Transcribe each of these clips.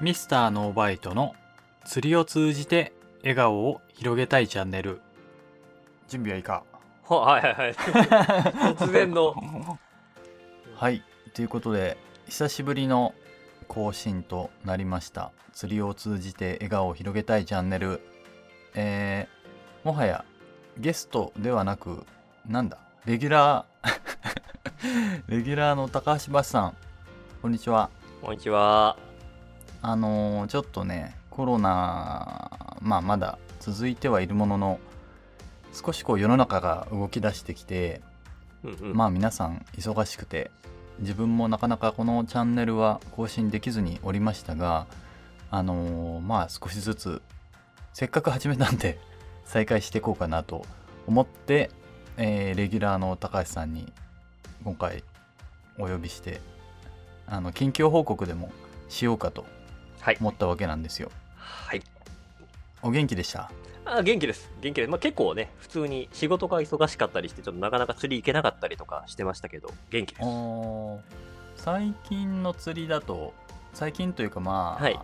ミスターノーバイトの釣りを通じて笑顔を広げたいチャンネル。準備はいいか。は はいはいはい。突然の。はい。ということで久しぶりの更新となりました。釣りを通じて笑顔を広げたいチャンネル。えー、もはやゲストではなくなんだ？レギュラー レギュラーの高橋橋さんこんにちは。こんにちは。あのーちょっとねコロナまあまだ続いてはいるものの少しこう世の中が動き出してきてうんうん。まあ皆さん忙しくて自分もなかなかこのチャンネルは更新できずにおりましたがあのーまあ少しずつせっかく始めたんで再開していこうかなと思って、えーレギュラーの高橋さんに今回お呼びしてあの近況報告でもしようかとはい。思ったわけなんですよ。はい。お元気でした？あ元気です。元気です、まあ、結構ね普通に仕事が忙しかったりしてちょっとなかなか釣り行けなかったりとかしてましたけど元気です。最近の釣りだと最近というかまあ、はい。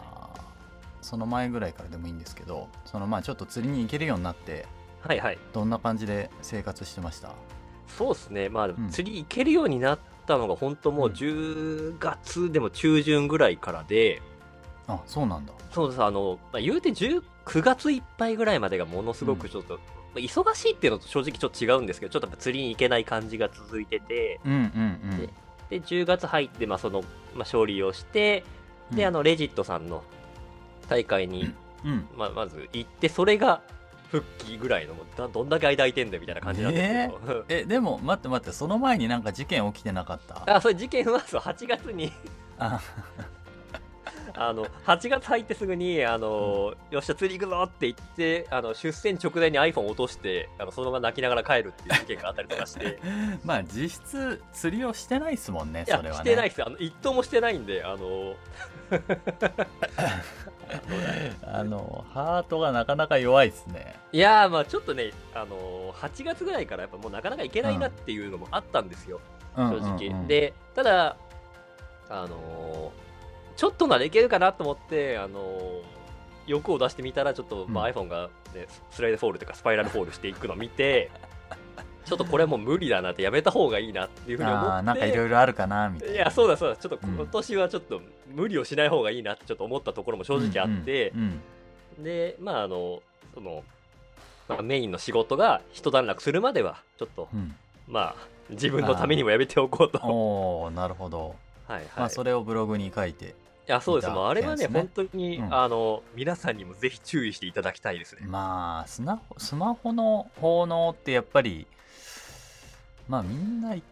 その前ぐらいからでもいいんですけどそのまあちょっと釣りに行けるようになってはいはい。どんな感じで生活してました？そうですね。まあ、ん。釣り行けるようになったのが本当もううん。10月でも中旬ぐらいからで、あそうなんだ。そうです。あの、まあ、言うて10 9月いっぱいぐらいまでがものすごくちょっと、まあ忙しいっていうのと正直ちょっと違うんですけどちょっと釣りに行けない感じが続いてて。うんうんでで10月入って、まあそのまあ、勝利をしてうん。で、あのレジットさんの大会に、うん。まあ、まず行ってそれが復帰ぐらいのどんだけ間空いてんだよみたいな感じなんですけど、え。でも待って待ってその前になんか事件起きてなかった？あそれ事件はそう8月に。ああの8月入ってすぐにあの、よっしゃ釣り行くぞって言ってあの出船直前に iPhone 落としてあのそのまま泣きながら帰るっていう事件があったりとかして。まあ実質釣りをしてないっすもんねそれはね。してないです。あの一頭もしてないんであの あのハートがなかなか弱いっすね。いやーまあちょっとねあの8月ぐらいからやっぱもうなかなか行けないなっていうのもあったんですよ、正直、うんうんうん。でただあのーちょっとならいけるかなと思ってあのー欲を出してみたらちょっと、まあうん iPhone が、ね、スライドフォールというかスパイラルフォールしていくのを見て ちょっとこれもう無理だなってやめた方がいいなっていうふうに思って。なんかいろいろあるかなみたいな。いやそうだそうだ。ちょっとうん。今年はちょっと無理をしない方がいいなってちょっと思ったところも正直あって、うんでまああのその、まあ、メインの仕事が一段落するまではちょっとうん。うんまあ自分のためにもやめておこうと。おおなるほど、はいはい。まあそれをブログに書いていやそうです。もうあれはねね。本当に、うん。あの皆さんにもぜひ注意していただきたいですね。まあスマホスマホの効能ってやっぱりまあみんない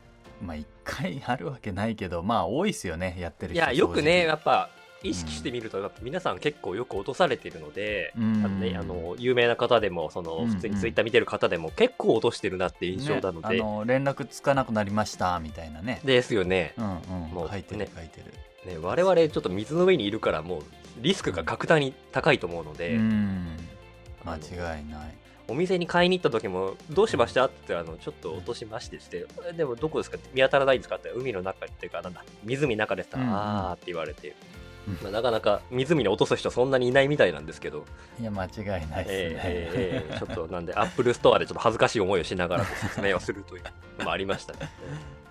まあ一回あるわけないけどまあ多いっすよねやってるい人やよくねやっぱ意識してみると、やっぱ皆さん結構よく落とされているので。うん。あのね、あの有名な方でもその、うん普通にツイッター見てる方でも結構落としてるなって印象なので、ね、あの連絡つかなくなりましたみたいなね。ですよね。うんうん。もう書いてるね書いてるね我々ちょっと水の上にいるからもうリスクが格段に高いと思うので、うん。間違いない。お店に買いに行った時も「どうしました?」ってあのちょっと落としましてして「えでもどこですか?」って見当たらないんですか？って海の中っていうかなんだ湖の中ですか、うん。うんあーって言われて、うん。まあ、なかなか湖に落とす人そんなにいないみたいなんですけど、いや間違いないですね、えーえーえーちょっとなんで Apple Store でちょっと恥ずかしい思いをしながら説明をするというのもありましたね。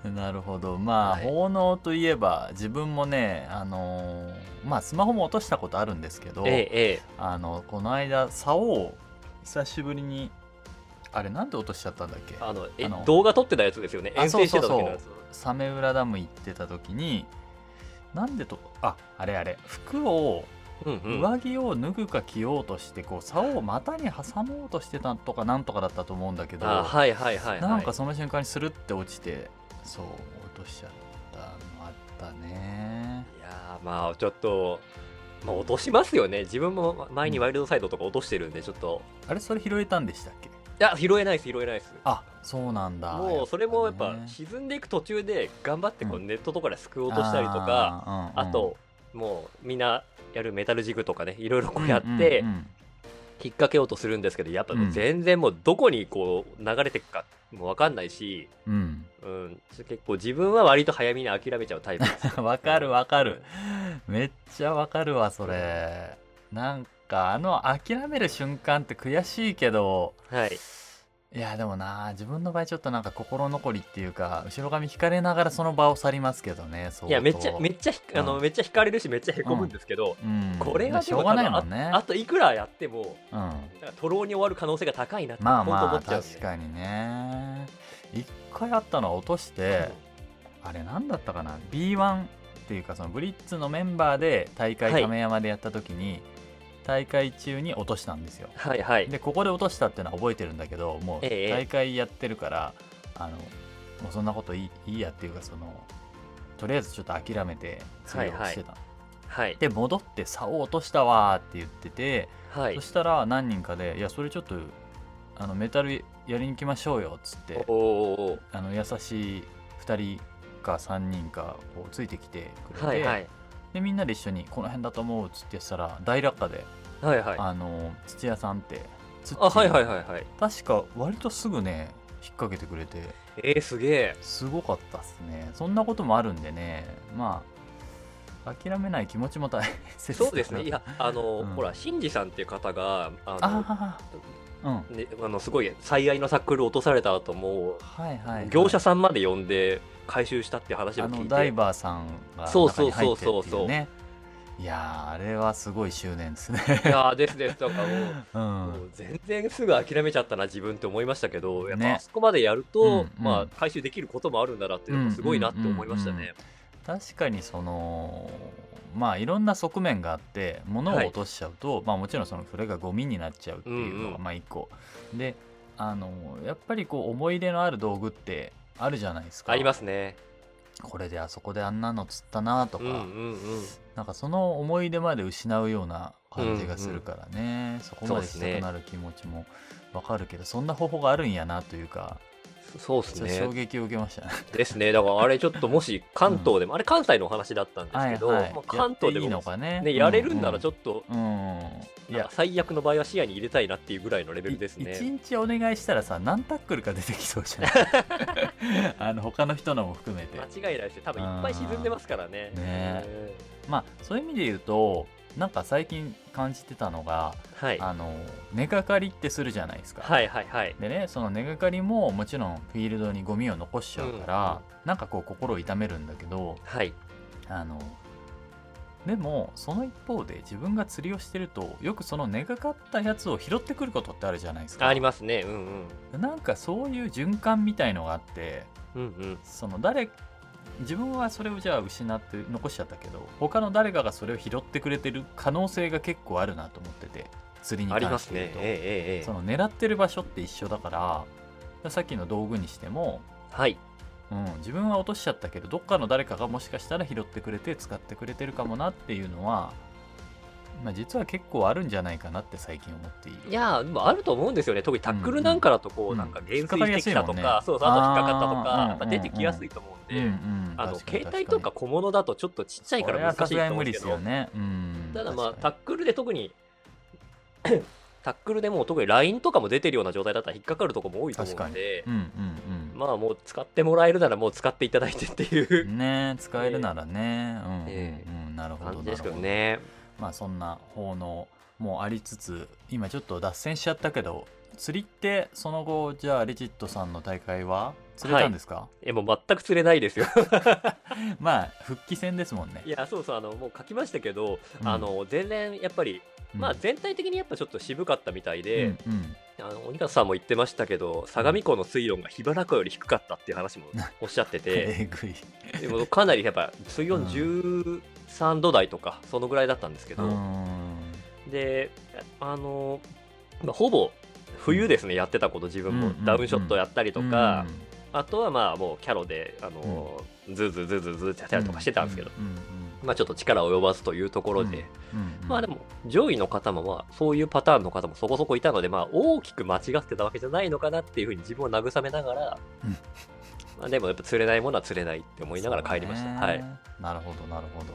なるほど。まあ、はい。奉納といえば自分もねあのーまあスマホも落としたことあるんですけど、えーえあのこの間竿を久しぶりにあれなんで落としちゃったんだっけ？ーあのえ動画撮ってたやつですよね。あ遠征してた時のやつ。サメ浦ダム行ってた時になんでとああれあれ服を上着を脱ぐか着ようとしてこう竿を股に挟もうとしてたとかなんとかだったと思うんだけど、あはいはいなんかその瞬間にスルって落ちてそう落としちゃったのあったね。いやーまあちょっと、まあ、落としますよね。自分も前にワイルドサイドとか落としてるんでちょっと。あれそれ拾えたんでしたっけ？いや拾えないです拾えないです。あそうなんだ。もうそれもやっぱね。沈んでいく途中で頑張ってこううん。ネットとかですくおうとしたりとか、あ,、うんうんあともうみんなやるメタルジグとかねいろいろこうやってうんうん引っ掛けようとするんですけどやっぱもううん。全然もうどこにこう流れていくかもう分かんないし、うん。うん、結構自分は割と早めに諦めちゃうタイプです。わかるわかる。めっちゃわかるわそれ。なんかあの諦める瞬間って悔しいけどはいいやでもな自分の場合ちょっとなんか心残りっていうか後ろ髪引かれながらその場を去りますけどねいやめっちゃめっちゃひあの、うんめっちゃ惹かれるしめっちゃへこむんですけど、うん。これがでもしょうがないもんね。ああといくらやってもうん。なんかとろうに終わる可能性が高いなってまあまあ確かにね。一回あったのは落としてあれなんだったかな？B1 っていうかそのブリッツのメンバーで大会はい。亀山でやった時に、大会中に落としたんですよ。はいはい。でここで落としたっていうのは覚えてるんだけどもうええ大会やってるから、あのもうそんなこといいいいやっていうかそのとりあえずちょっと諦めて次をしてた、はいで戻って竿を落としたわーって言ってて、はい。そしたら何人かで「いやそれちょっとあのメタルやりに行きましょうよ」っつっておおおあの優しい2人か3人かこうついてきてくれて、はいはいでみんなで一緒に「この辺だと思う」っつってやってたら大落下で、はいはい。ああの土屋さんって土はいはいはいはい。確か割とすぐね引っ掛けてくれて。えー、すげえ。すごかったっすね。そんなこともあるんでね。まあ諦めない気持ちも大切そうですね。いやあの、うん。ほら新次さんっていう方があのああうん。ね、あのすごい最愛のサックル落とされた後もはいはい、はい、業者さんまで呼んで回収したっていう話をあ聞いて。のダイバーさんがそう中に入ってってそうそうそういうねいやーあれはすごい執念ですね。いやーですです。とかもう うもうん全然すぐ諦めちゃったな自分って思いましたけどやっぱね。あそこまでやると、うんうん。まあ回収できることもあるんだなっていうのがすごいなって思いましたうんうんうん。ね。確かにそのまあいろんな側面があって物を落としちゃうと、まあもちろんそのそれがゴミになっちゃうっていうのがうんうん。まあ一個、であのやっぱりこう思い出のある道具ってあるじゃないですか。ありますね。これであそこであんなの釣ったなとか、うんうんうん。なんかその思い出まで失うような感じがするからね、そこまでしたくなる気持ちもわかるけどそんな方法があるんやなというかそうですちょっと衝ね。撃を受けましたね。ですね。だからあれちょっともし関東でも、あれ関西のお話だったんですけど、はいはい。まあ、関東でもやっていいのかね。ね、やれるんならちょっっと、と、うん。いや。最悪の場合は視野に入れたいなっていうぐらいのレベルですね。日お願いしたらさ何タックルか出てきそうじゃない？あの他の人のも含めて。間違いないですよ。多分いっぱい沈んでますからね。ねうん。まあそういう意味で言うとなんか最近感じてたのが、はい。あの根がかりってするじゃないですか、はいはいはい。でねその根がかりももちろんフィールドにゴミを残しちゃうから、なんかこう心を痛めるんだけどはい。あのでもその一方で自分が釣りをしてるとよくその根がかったやつを拾ってくることってあるじゃないですかありますね。うんうん。なんかそういう循環みたいのがあってうんうん。その誰自分はそれをじゃあ失って残しちゃったけど他の誰かがそれを拾ってくれてる可能性が結構あるなと思ってて釣りに関して言う。と、ねええその狙ってる場所って一緒だからさっきの道具にしても、はい。うん、自分は落としちゃったけどどっかの誰かがもしかしたら拾ってくれて使ってくれてるかもなっていうのは、まあ、実は結構あるんじゃないかなって最近思っている。いやーでもあると思うんですよね。特にタックルなんかだとこう、うんなんか減衰してきたとやすいもんね。か、そうそう、あと引っかかったとか、やっぱうん出てきやすいと思うんで、うんうんあの携帯とか小物だとちょっとちっちゃいから難しいと思うんですけど、よね、うん、ただまあタックルで特に タックルでもう特にラインとかも出てるような状態だったら引っかかるとこも多いと思うんで、に。うんうんまあもう使ってもらえるならもう使っていただいてっていう。うんね使えるならね、うんうんえうん。なるほど感じですけどなるほどね。まあそんな奉納もありつつ今ちょっと脱線しちゃったけど釣りってその後じゃあレジットさんの大会は釣れたんですか、え、もう全く釣れないですよ。まあ復帰戦ですもんね。いや、そうそう、あの、もう書きましたけど、うん。あの、全然やっぱり、うん。まあ全体的にやっぱちょっと渋かったみたいで、うんうんあの鬼方さんも言ってましたけど相模湖の水温が桧原湖より低かったっていう話もおっしゃってて でもかなりやっぱ水温うん13度台とかそのぐらいだったんですけど、であの、まあ、ほぼ冬ですね、やってたこと自分も、うんうんうんダウンショットやったりとか、あとはまあもうキャロであの、ズーズーズーズーズーってやったりとかしてたんですけど、うんうんまあちょっと力及ばずというところで、うんうんまあでも上位の方もまあそういうパターンの方もそこそこいたのでまあ大きく間違ってたわけじゃないのかなっていうふうに自分を慰めながら、うん。まあでもやっぱ釣れないものは釣れないって思いながら帰りました、はい。なるほどなるほど。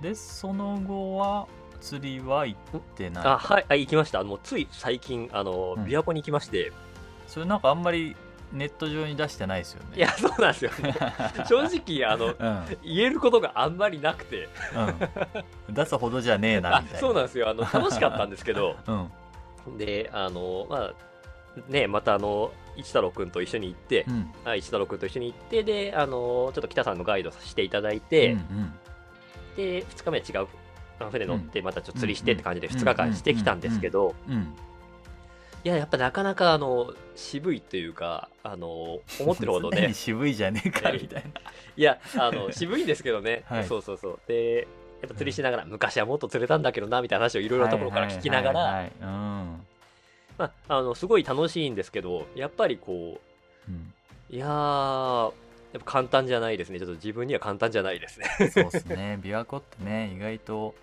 でその後は釣りは行ってないあはいあ行きました。もうつい最近あのうん。琵琶湖に行きまして、それなんかあんまりネット上に出してないですよね。いやそうなんですよね。正直あのうん、言えることがあんまりなくて。うん、出すほどじゃねえなあみたいな。そうなんですよ。あの 楽しかったんですけど。うん。であのまあねまたあの一太郎くんと一緒に行って、うん。あ一太郎くんと一緒に行ってであのちょっと北さんのガイドさせていただいて、うんで2日目は違う船乗ってまたちょっと釣りしてうんって感じで2日間してきたんですけどうんうんいややっぱなかなかあの渋いっていうかあの思ってるほど常ね。に渋いじゃねえかみたいいやあの渋いんですけどね、はい。そうそうそう。でやっぱ釣りしながら、昔はもっと釣れたんだけどなみたいな話をいろいろなところから聞きながら、すごい楽しいんですけどやっぱりこうん。うんういやーやっぱ簡単じゃないですねちょっと自分には簡単じゃないですねそうですね琵琶湖ってね意外と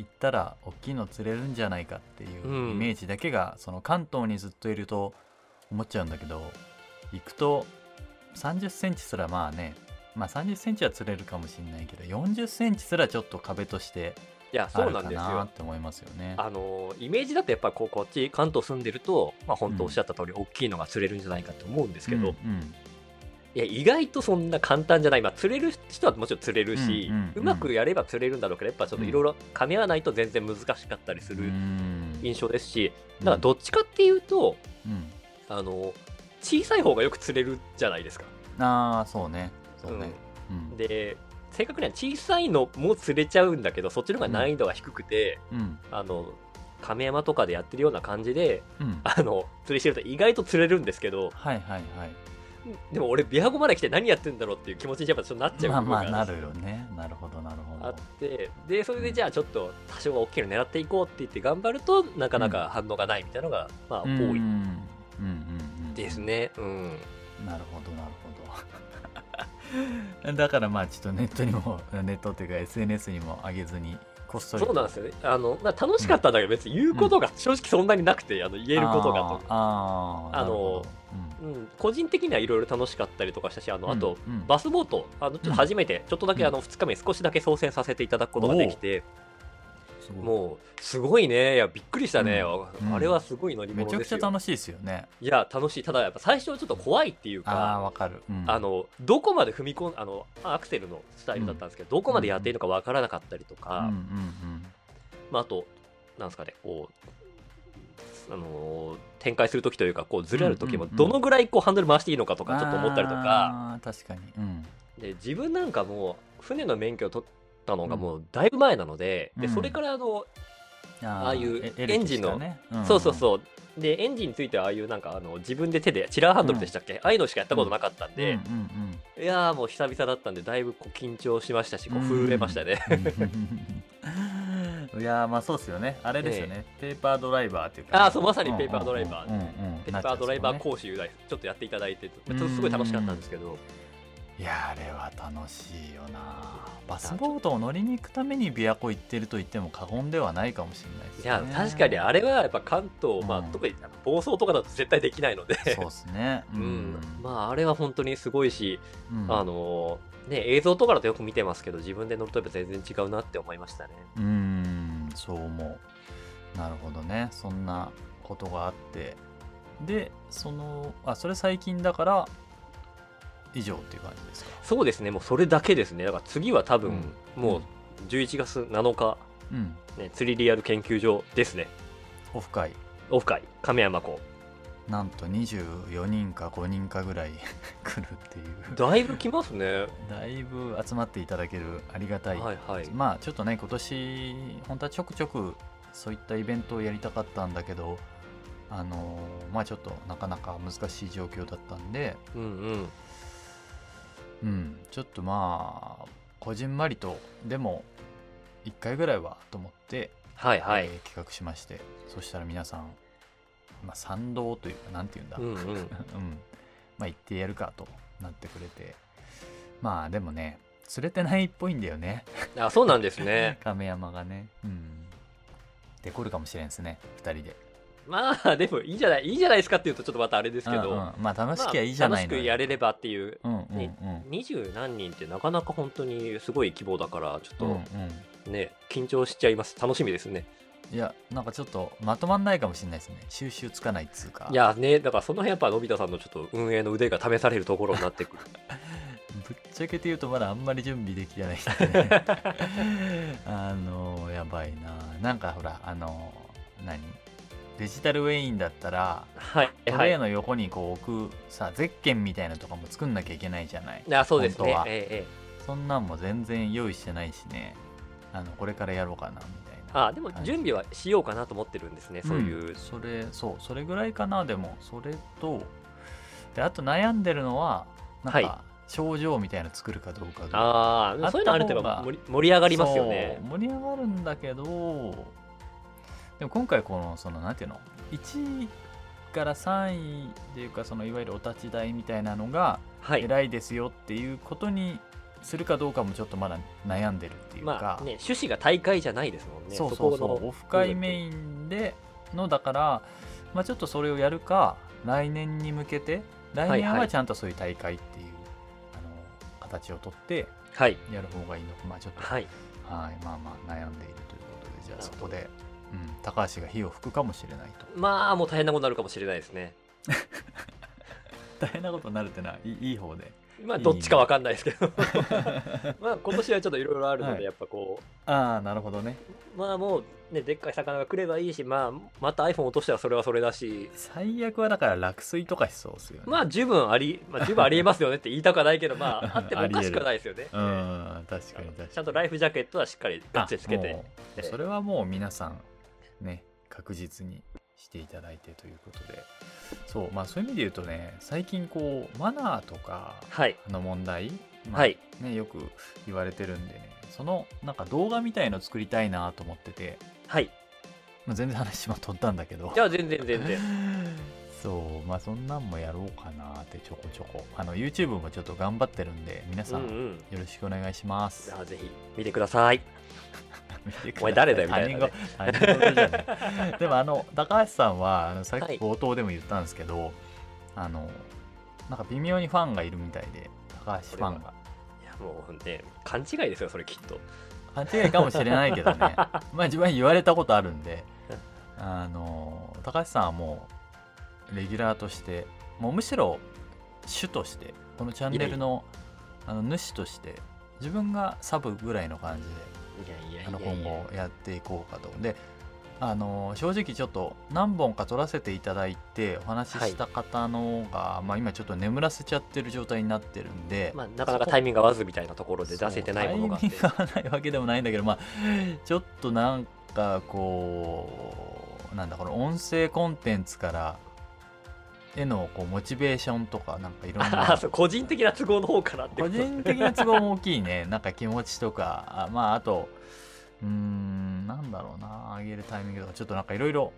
行ったら大きいの釣れるんじゃないかっていううん。イメージだけが、その関東にずっといると思っちゃうんだけど行くと3 0センチすらまあねまあ3 0センチは釣れるかもしれないけど4 0センチすらちょっと壁としていやそうあるかなんですよ。なって思いますよね。あのイメージだとやっぱこうこっち関東住んでると、まあ、本当おっしゃった通り大きいのが釣れるんじゃないかと思うんですけど、うんうんいや意外とそんな簡単じゃない、まあ、釣れる人はもちろん釣れるし、うんうんうん。まくやれば釣れるんだろうけどやっぱちょっといろいろ噛み合わないと全然難しかったりするうん。印象ですし、だからどっちかっていうとうん。あの小さい方がよく釣れるじゃないですか。ああそうね。そうね。ううんん。で正確には小さいのも釣れちゃうんだけどそっちの方が難易度が低くて、うん。あの亀山とかでやってるような感じでうん。あの釣りしてると意外と釣れるんですけどはいはいはい。でも俺琵琶湖まで来て何やってんだろうっていう気持ちにやっぱちょっとなっちゃうまあまあなるよね。なるほどなるほど。あってでそれでじゃあちょっと多少は大きいの狙っていこうって言って頑張るとなかなか反応がないみたいなのが、まあ多いですね。うん。なるほどなるほど。だからまあちょっとネットにも ネットっていうか SNS にも上げずにこっそりそうなんですよね。あの、まあ、楽しかったんだけど別に言うことが正直そんなになくて、あの言えることがと。ああのうん、個人的にはいろいろ楽しかったりとかしたしあの、どあと、うん。うんバスボートあのちょっと初めて、ちょっとだけあの2日目少しだけ操船させていただくことができてもうすごいね。いやびっくりしたね、うん。あれはすごい乗りめちゃくちゃ楽しいですよね。いや楽しい。ただやっぱ最初はちょっと怖いっていうああかわかる、うん。あのどこまで踏み込んあのアクセルのスタイルだったんですけど、どこまでやっていいのかわからなかったりとか、うんうんまあ、あとなんですかねこうあのー展開する時というかこうずれる時もうんうんうん。どのぐらいこうハンドル回していいのかとうん。かちょっと思ったりとか、確かに。うん。で自分なんかもう船の免許を取ったのがもうだいぶ前なので,、うん。でそれからあの、あああいうえエンジンのね。ん。そうそうそう。でエンジンについてはああいうなんかあの自分で手でチラーハンドルでしたっけ、ああいうのしかやったことなかったんで、うんうんいやーもう久々だったんでだいぶこう緊張しましたしこう震えましたね、うんいやーまあそうですよね。あれですよね、ペーパードライバーっていうかあーそうまさにペーパードライバーペッパードライバー講習ちょっとやっていただいてちょっとすごい楽しかったんですけど、ういやーあれは楽しいよな。バスボートを乗りに行くために琵琶湖行ってると言っても過言ではないかもしれないですいねや確かにあれはやっぱ関東、まあうん特にあの暴走とかだと絶対できないので。そうですね。ううん。まああれは本当にすごいし、うん。あのね映像とかだとよく見てますけど自分で乗るとやっぱ全然違うなって思いましたね。うそう思う。なるほどね。そんなことがあって。でそのあそれ最近だから以上っていう感じですか？そうですね。もうそれだけですね。だから次は多分、うん。もう11月7日、うん。ね、釣りリアル研究所ですね。オフ会。オフ会。亀山湖なんと24人か5人かぐらい 来るっていう。だいぶ来ますね。だいぶ集まっていただけるありがたい、はいはい。まあちょっとね今年本当はちょくちょくそういったイベントをやりたかったんだけどあのーまあちょっとなかなか難しい状況だったんでうんうん。うんちょっとまあこじんまりとでも1回ぐらいはと思って、はいはい、えー企画しましてそしたら皆さん、まあ、賛同というかなんて言うんだ、うんうん。うん。まあ行ってやるかとなってくれて。まあでもね釣れてないっぽいんだよね。あそうなんですね。亀山がね。うん。で来るかもしれんですね2人で。まあでもいいじゃないいいじゃないですかっていうとちょっとまたあれですけど、うんうん。まあ楽しきゃいいじゃないのまあ楽しくやれればっていう。うんうん。うんね二十何人ってなかなか本当にすごい規模だからちょっうんうん。とね、緊張しちゃいます。楽しみですねいやなんかちょっとまとまんないかもしれないですね。収集つかないっつうか。いやねだからその辺やっぱのび太さんのちょっと運営の腕が試されるところになってくる。ぶっちゃけて言うとまだあんまり準備できてないんでね。あのやばいな。なんかほらあの何？デジタルウェインだったらはいトはい。レイの横にこう置くさゼッケンみたいなのとかも作んなきゃいけないじゃない？いやそうですね。本当は。ええええ。そんなんも全然用意してないしね。あのこれからやろうかなみたいなあでも準備はしようかなと思ってるんですね、そういう、んそれそう。それぐらいかなでも。それとであと悩んでるのはなんはい。か症状みたいなの作るかどうかがああそういうのある程度盛り盛り上がりますよね。盛り上がるんだけどでも今回このそのなんていうの？1位から3位っていうかそのいわゆるお立ち台みたいなのがはい。偉いですよっていうことにするかどうかもちょっとまだ悩んでるっていうか、まあね趣旨が大会じゃないですもんね。そうそうそう。オフ会メインでのだから、まあ、ちょっとそれをやるか来年に向けて来年はいははい。ちゃんとそういう大会っていう、あの形をとってはい。やる方がいいのか。まあちょっとはい。はい、まあまあ悩んでいるということで、じゃあそこで、うん、高橋が火を吹くかもしれないと。まあもう大変なことになるかもしれないですね 大変なことになるってのはいい方で。まあどっちかわかんないですけど まあ今年はちょっといろいろあるので、はいやっぱこああ、なるほどね。うまあもうねでっかい魚が来ればいいしまあまた iPhone 落としたらそれはそれだし最悪はだから落水とかしそうですよね。まあ十分あり、まあ、十分ありえますよねって言いたくはないけどまあ あってもおかしくはないですよねうん、確かに確かに。ちゃんとライフジャケットはしっかりガッチリつけてそれはもう皆さんね確実にしていただいてということで。そうまあそういう意味で言うとね最近こうマナーとかはい。の問題、まあはい。ね、よく言われてるんでねそのなんか動画みたいの作りたいなと思ってて、はい。まあ、全然話も飛んだんだけど。じゃあ全然全然。そうまあそんなんもやろうかなってちょこちょこ。あの YouTube もちょっと頑張ってるんで皆さうんんうん。よろしくお願いします、じゃあぜひ見てくださいお前誰だよみたいなね。他人事他人事じゃないでもあの高橋さんはあのさっき冒頭でも言ったんですけど、あのなんか微妙にファンがいるみたいで高橋ファンがいやもうね。勘違いですよそれきっと勘違いかもしれないけどねまあ自分は言われたことあるんであの高橋さんはもうレギュラーとしてもうむしろ主としてこのチャンネルのあの主として自分がサブぐらいの感じであの今後やっていこうかと。であの正直ちょっと何本か撮らせていただいてお話しした方のが、まあ、今ちょっと眠らせちゃってる状態になってるんで、まあ、なかなかタイミング合わずみたいなところで出せてないものがあってそうタイミングが合わないわけでもないんだけど、まあ、ちょっとなんかこうなんだこの音声コンテンツからへのこうモチベーションとかなんかいろん あな個人的な都合の方からってこ個と人的な都合も大きいね。なんか気持ちとか。あまああとうーんなんだろうな。上げるタイミングとかちょっとなんかいろいろ。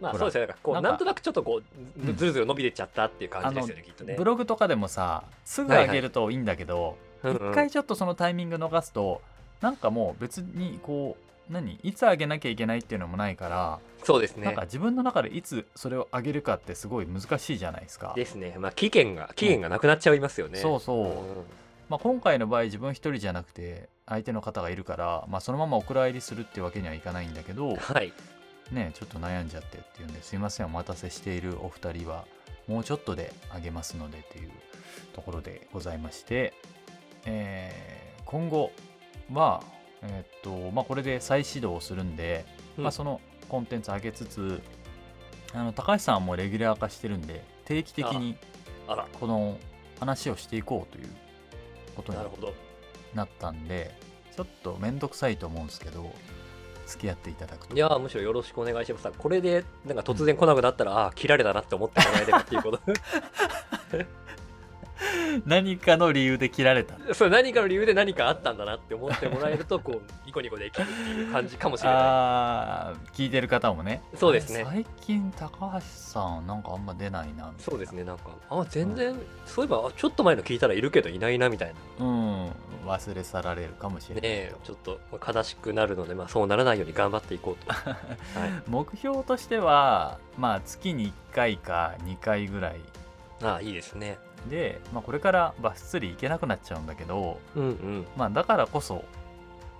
まあそうですよね。こうなかなんんとなくちょっとこうん。うずるずる伸びてっちゃったっていう感じですよねきっとね。ブログとかでもさすぐ上げるといいんだけどうんうん。一回ちょっとそのタイミング逃すとなんかもう別にこう何？いつ上げなきゃいけないっていうのもないから、そうですね。なんか自分の中でいつそれを上げるかってすごい難しいじゃないですか。ですね。まあ期限が期限がなくなっちゃいますよね。そうそう、んまあ、今回の場合自分一人じゃなくて相手の方がいるから、まあ、そのままお蔵入りするっていうわけにはいかないんだけどはい。ねちょっと悩んじゃってっていうんですいませんお待たせしているお二人はもうちょっとであげますのでというところでございまして、えー今後は、えーっとまあ、これで再始動をするんで、うん。まあ、そのコンテンツ上げつつあの高橋さんはもうレギュラー化してるんで定期的にこの話をしていこうということになったんでちょっと面倒くさいと思うんですけど付き合っていただくと。いやーむしろよろしくお願いします。これでなんか突然来なくなったら、ああ切られたなって思ってもらえればっていうこと 何かの理由で切られたそれ何かの理由で何かあったんだなって思ってもらえるとこうニコニコできるっていう感じかもしれなあー聞いてる方もね。そうですね。最近高橋さんなんかあんま出ないなそうですねなんかあ全然、そういえばあちょっと前の聞いたらいるけどいないなみたいな。うん忘れ去られるかもしれないねえちょっと悲しくなるので、まあ、そうならないように頑張っていこうと、はい、目標としてはまあ月に1回か2回ぐらい。ああいいですねで、まあ、これからバス釣り行けなくなっちゃうんだけどうんうん。まあだからこそこ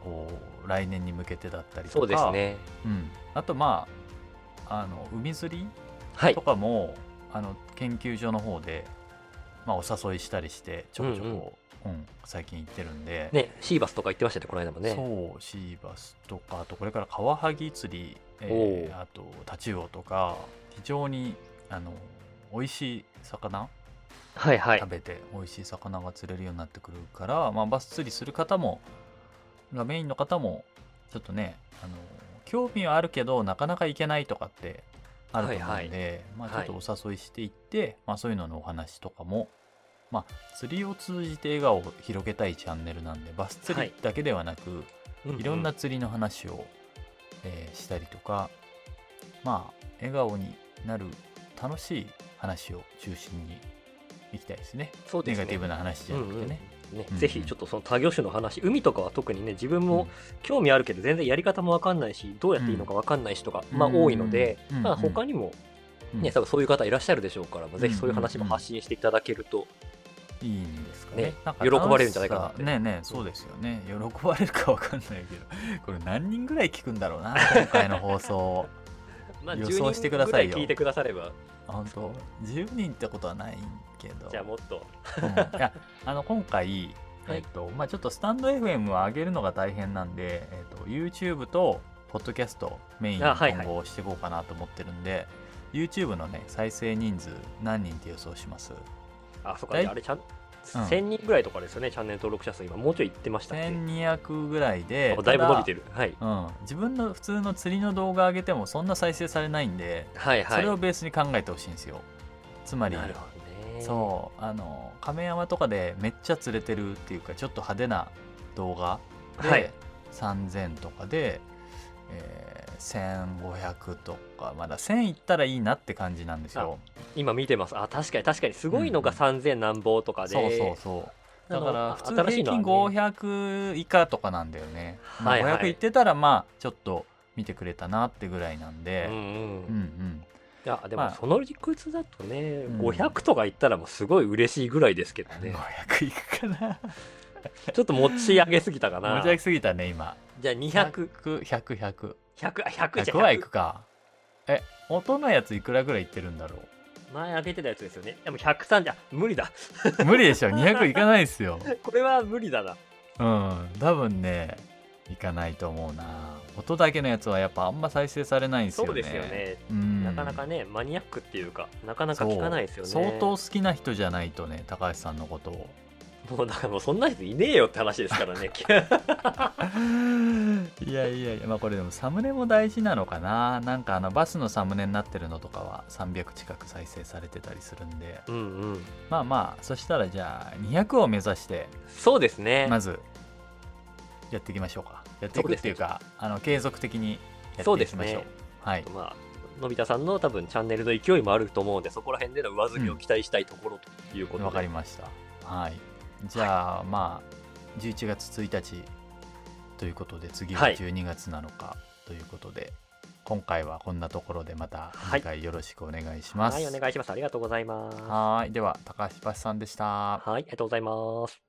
こう来年に向けてだったりとかそうですね。うん、あとまああの海釣りはい。とかも、あの研究所の方で、まあ、お誘いしたりしてちょこちょこ、うん最近行ってるんで、ねシーバスとか言ってましたねこの間もね。そうシーバスとかあとこれからカワハギ釣り、えーあとタチウオとか非常にあの美味しい魚はいはい。食べて美味しい魚が釣れるようになってくるから、まあ、バス釣りする方もがメインの方もちょっとねあの興味はあるけどなかなか行けないとかってあると思うんで、まあ、ちょっとお誘いしていって、まあ、そういうののお話とかも、まあ、釣りを通じて笑顔を広げたいチャンネルなんでバス釣りだけではなく、うういろんな釣りの話を、えーしたりとかまあ笑顔になる楽しい話を中心にいきたいですね。そうですね。ネガティブな話じゃなくてね、ねうんぜひちょっとその多魚種の話海とかは特にね自分うんも興味あるけど全然やり方も分かんないしどうやっていいのか分かんない人が、うんまあ多いので、うんまあ他にもうん。ね、多分そういう方いらっしゃるでしょうから、まあぜひそういう話も発信していただけると、いいんですかね。ねなんか喜ばれるんじゃないかなねえねえそうですよね。喜ばれるかわかんないけどこれ何人ぐらい聞くんだろうな今回の放送まあ、予10想してくださいよ。聞いてくだされば、本当？10人ってことはないけど。じゃあもっと、うん。いやあの今回、はい。えっとまあ、ちょっとスタンド FM を上げるのが大変なんで、えっと YouTube とポッドキャストメインに今後していこうかなと思ってるんで、YouTube のね再生人数何人って予想します？あ、そっか、あれちゃん1000人ぐらいとかですよね、チャンネル登録者数、今、もうちょい言ってましたっけ？1200ぐらいであだいぶ伸びてる、る。はい。うん、自分の普通の釣りの動画上げてもそんな再生されないんで、はいはい。それをベースに考えてほしいんですよつまりなるほどね。そうあの亀山とかでめっちゃ釣れてるっていうかちょっと派手な動画で、はい3000とかで、えー1500とかまだ1000いったらいいなって感じなんですよ。今見てます。あ、確かに確かに、すごいのがうん3000何本とかで、そうそうそう。だから普通平均ね。500以下とかなんだよね、まあはいはい。500いってたらまあちょっと見てくれたなってぐらいなんで、うんうん。うんうん。いやでもまあ。その理屈だとね、うん。500とか言ったらもうすごい嬉しいぐらいですけどね。500いくかな。ちょっと持ち上げすぎたかな。持ち上げすぎたね今。じゃあ200100 100100 100あ100じゃ100はいくか。え音のやついくらぐらいいってるんだろ前上げてたやつですよね。でも130あ無理だ。う 無理でしょ。200いかないですよ。これは無理だな。うん。多分ねいかないと思うな。音だけのやつはやっぱあんま再生されないんですよね。そうですよね。うん。なかなかねマニアックっていうかなかなか聞かないですよね。相当好きな人じゃないとね高橋さんのことをもうだからもうそんな人いねえよって話ですからね。いやいやいやまあこれでもサムネも大事なのかな。なんかあのバスのサムネになってるのとかは300近く再生されてたりするんで。うんうん。まあまあそしたらじゃあ200を目指してそうですね。まずやっていきましょうか。やっていくっていうかあの継続的にやそうですっていきましょう。ね。はい。まあのび太さんの多分チャンネルの勢いもあると思うのでそこら辺での上積みを期待したいところということで、わかりました。はいじゃあ、まあ11月1日ということで次ははい。12月なのかということで、今回はこんなところでまたはい。次回よろしくお願いします。はいお願いします。ありがとうございます。はいでは高橋橋さんでした。はいありがとうございます